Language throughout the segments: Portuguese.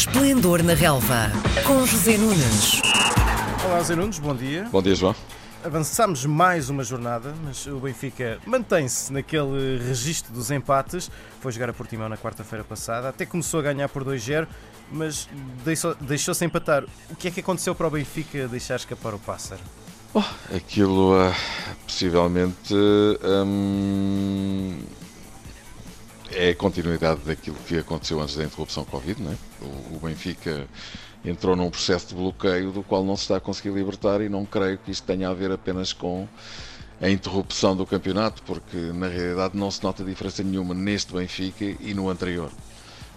Esplendor na Relva, com José Nunes. Olá, Zé Nunes, bom dia. Bom dia, João. Avançamos mais uma jornada, mas o Benfica mantém-se naquele registro dos empates. Foi jogar a Portimão na quarta-feira passada, até começou a ganhar por 2-0, mas deixou- deixou-se empatar. O que é que aconteceu para o Benfica deixar escapar o pássaro? Oh, aquilo ah, possivelmente hum, é a continuidade daquilo que aconteceu antes da interrupção Covid, não é? O, o Benfica entrou num processo de bloqueio do qual não se está a conseguir libertar e não creio que isto tenha a ver apenas com a interrupção do campeonato, porque na realidade não se nota diferença nenhuma neste Benfica e no anterior.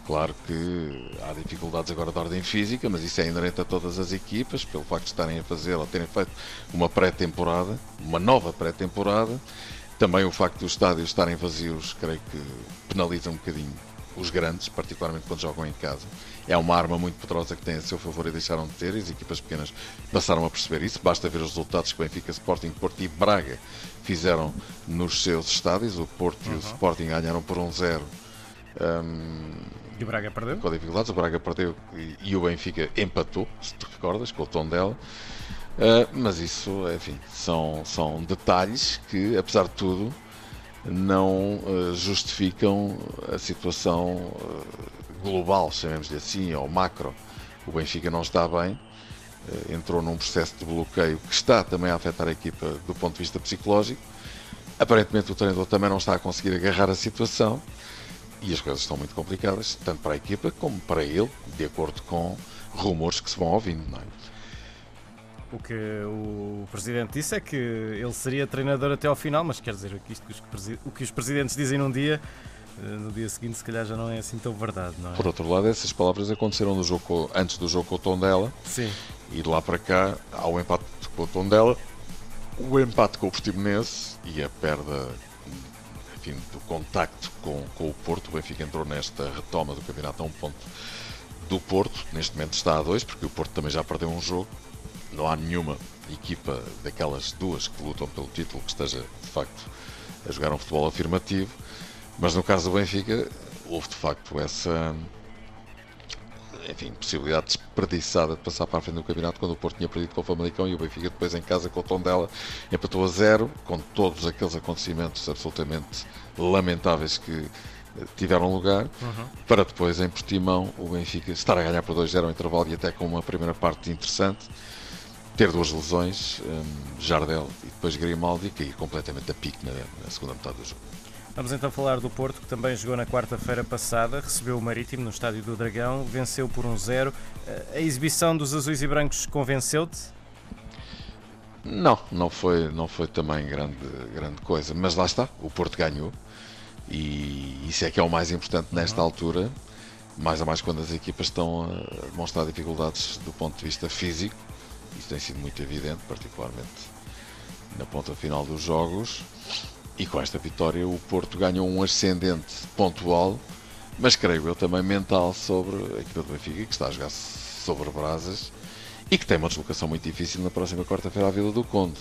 Claro que há dificuldades agora de ordem física, mas isso é inerente a todas as equipas, pelo facto de estarem a fazer ou terem feito uma pré-temporada, uma nova pré-temporada. Também o facto dos estádios estarem vazios, creio que penaliza um bocadinho os grandes, particularmente quando jogam em casa. É uma arma muito poderosa que têm a seu favor e deixaram de ter, e as equipas pequenas passaram a perceber isso. Basta ver os resultados que Benfica, Sporting, Porto e Braga fizeram nos seus estádios. O Porto e o Sporting ganharam por 1-0 E o Braga perdeu? com dificuldades. O Braga perdeu e, e o Benfica empatou, se te recordas, com o tom dela. Ah, mas isso, enfim, são, são detalhes que, apesar de tudo, não ah, justificam a situação ah, global, chamemos-lhe assim, ou macro. O Benfica não está bem, entrou num processo de bloqueio que está também a afetar a equipa do ponto de vista psicológico. Aparentemente o treinador também não está a conseguir agarrar a situação e as coisas estão muito complicadas, tanto para a equipa como para ele, de acordo com rumores que se vão ouvindo. Não é? O que o presidente disse é que ele seria treinador até ao final, mas quer dizer, que isto o que os presidentes dizem num dia, eh, no dia seguinte se calhar já não é assim tão verdade, não é? Por outro lado, essas palavras aconteceram no jogo antes do jogo com o Tondela Sim. e de lá para cá há o empate com o Tondela, o empate com o Portimonense e a perda enfim, do contacto com, com o Porto. O Benfica entrou nesta retoma do campeonato a um ponto do Porto. Neste momento está a dois, porque o Porto também já perdeu um jogo. Não há nenhuma equipa daquelas duas que lutam pelo título que esteja, de facto, a jogar um futebol afirmativo. Mas no caso do Benfica, houve de facto essa enfim, possibilidade desperdiçada de passar para a frente do campeonato quando o Porto tinha perdido com o Famalicão e o Benfica depois em casa com o Tondela empatou a zero, com todos aqueles acontecimentos absolutamente lamentáveis que eh, tiveram lugar, para depois em Portimão o Benfica estar a ganhar por 2-0 ao intervalo e até com uma primeira parte interessante, ter duas lesões, hum, Jardel e depois Grimaldi, e cair completamente a pique na, na segunda metade do jogo. Vamos então falar do Porto, que também jogou na quarta-feira passada, recebeu o Marítimo no Estádio do Dragão, venceu por 1-0. Eh, A exibição dos azuis e brancos convenceu-te? Não, não foi, não foi também grande, grande coisa, mas lá está, o Porto ganhou e isso é que é o mais importante nesta altura, mais a mais quando as equipas estão a demonstrar dificuldades do ponto de vista físico, isso tem sido muito evidente, particularmente na ponta final dos jogos, e com esta vitória o Porto ganhou um ascendente pontual, mas creio eu também mental sobre a equipa do Benfica, que está a jogar sobre brasas e que tem uma deslocação muito difícil na próxima quarta-feira à Vila do Conde.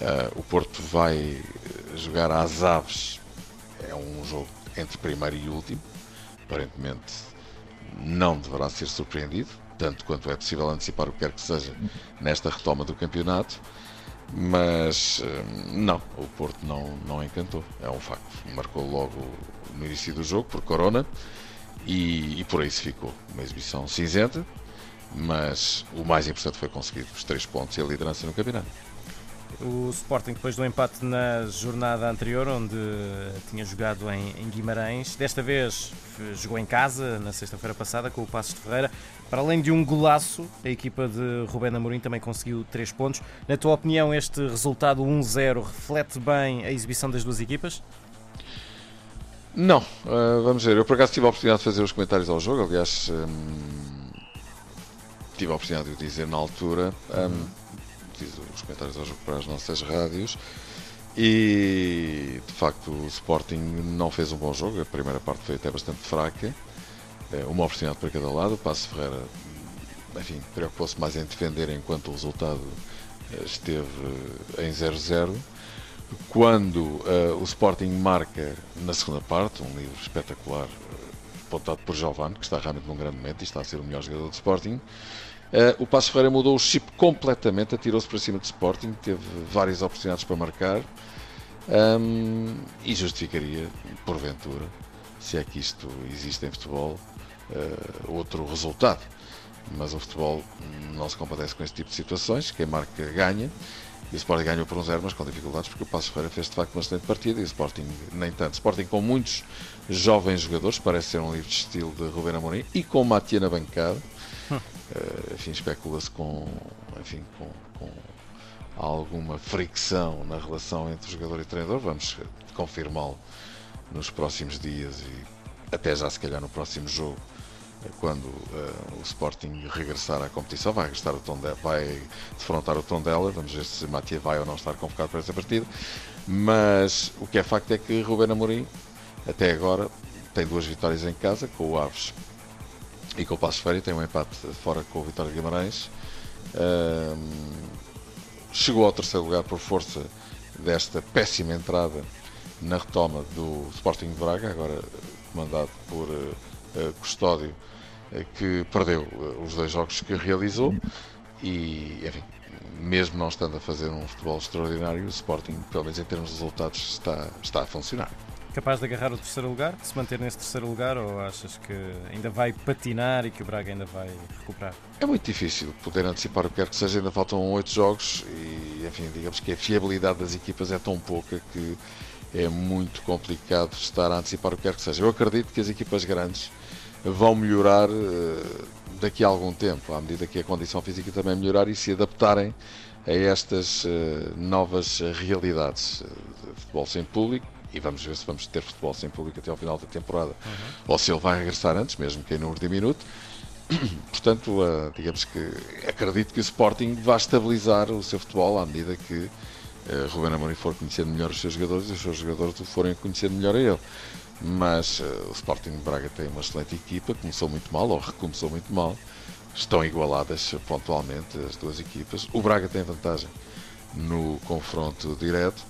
Ah, o Porto vai eh, jogar às Aves, é um jogo entre primeiro e último, aparentemente não deverá ser surpreendido, tanto quanto é possível antecipar o que quer que seja nesta retoma do campeonato. Mas eh, não, o Porto não, não encantou, é um facto. Marcou logo no início do jogo por Corona e, e por aí se ficou. Uma exibição cinzenta, mas o mais importante foi conseguir os três pontos e a liderança no campeonato. O Sporting, depois do empate na jornada anterior, onde tinha jogado em, Guimarães, desta vez jogou em casa, na sexta-feira passada, com o Passos de Ferreira. Para além de um golaço, a equipa de Rubén Amorim também conseguiu 3 pontos. Na tua opinião, este resultado 1-0 reflete bem a exibição das duas equipas? Não, ah, vamos ver. Eu por acaso tive a oportunidade de fazer os comentários ao jogo, aliás, hum, tive a oportunidade de o dizer na altura. hum, fiz os comentários jogo para as nossas rádios e de facto o Sporting não fez um bom jogo. A primeira parte foi até bastante fraca, Eh, uma oportunidade para cada lado. O Passo Ferreira, enfim, preocupou-se mais em defender enquanto o resultado eh, esteve em 0-0. Quando eh, o Sporting marca na segunda parte, um livro espetacular, apontado por Giovanni, que está realmente num grande momento e está a ser o melhor jogador do Sporting. Uh, o Passo Ferreira mudou o chip completamente, atirou-se para cima do Sporting, teve várias oportunidades para marcar um, e justificaria, porventura, se é que isto existe em futebol, uh, outro resultado. Mas o futebol não se compadece com este tipo de situações, quem marca ganha. E o Sporting ganhou por um zero, mas com dificuldades, porque o Passo Ferreira fez de facto uma excelente partida e o Sporting nem tanto. Sporting com muitos jovens jogadores, parece ser um livro de estilo de Ruben Amorim, e com Matia na bancada. Uh, enfim, especula-se com, enfim, com, com, alguma fricção na relação entre jogador e treinador. Vamos confirmá-lo nos próximos dias e até já se calhar no próximo jogo quando uh, o Sporting regressar à competição, vai o Tondela, vai defrontar o Tondela, vamos ver se Matia vai ou não estar convocado para essa partida, mas o que é facto é que Ruben Amorim, até agora, tem duas vitórias em casa, com o Aves e com o Passo Ferreira, tem um empate fora com o Vitória Guimarães, chegou ao terceiro lugar por força desta péssima entrada na retoma do Sporting de Braga, agora comandado por uh, Custódio, uh, que perdeu os dois jogos que realizou e, enfim, mesmo não estando a fazer um futebol extraordinário, o Sporting, pelo menos em termos de resultados, está, está a funcionar. Capaz de agarrar o terceiro lugar, de se manter nesse terceiro lugar, ou achas que ainda vai patinar e que o Braga ainda vai recuperar? É muito difícil poder antecipar o que quer que seja, ainda faltam oito jogos e, enfim, digamos que a fiabilidade das equipas é tão pouca que é muito complicado estar a antecipar o que quer que seja. Eu acredito que as equipas grandes vão melhorar uh, daqui a algum tempo, à medida que a condição física também melhorar e se adaptarem a estas uh, novas realidades. Uh, futebol sem público, e vamos ver se vamos ter futebol sem público até ao final da temporada, uhum. ou se ele vai regressar antes, mesmo que em número de minuto. Portanto, digamos que acredito que o Sporting vai estabilizar o seu futebol à medida que uh, Ruben Amorim for conhecendo melhor os seus jogadores e os seus jogadores o forem conhecendo melhor a ele. Mas uh, o Sporting de Braga tem uma excelente equipa, começou muito mal, ou recomeçou muito mal. Estão igualadas pontualmente as duas equipas. O Braga tem vantagem no confronto direto,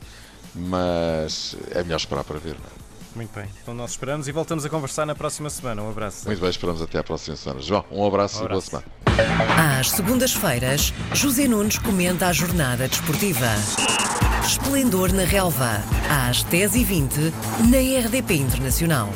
mas é melhor esperar para ver. Não é? Muito bem, então nós esperamos e voltamos a conversar na próxima semana. Um abraço. Muito bem, esperamos até à próxima semana. João, um abraço, um abraço. e boa semana. Às segundas-feiras, José Nunes comenta a jornada desportiva. Esplendor na Relva, às 10h20, na RDP Internacional.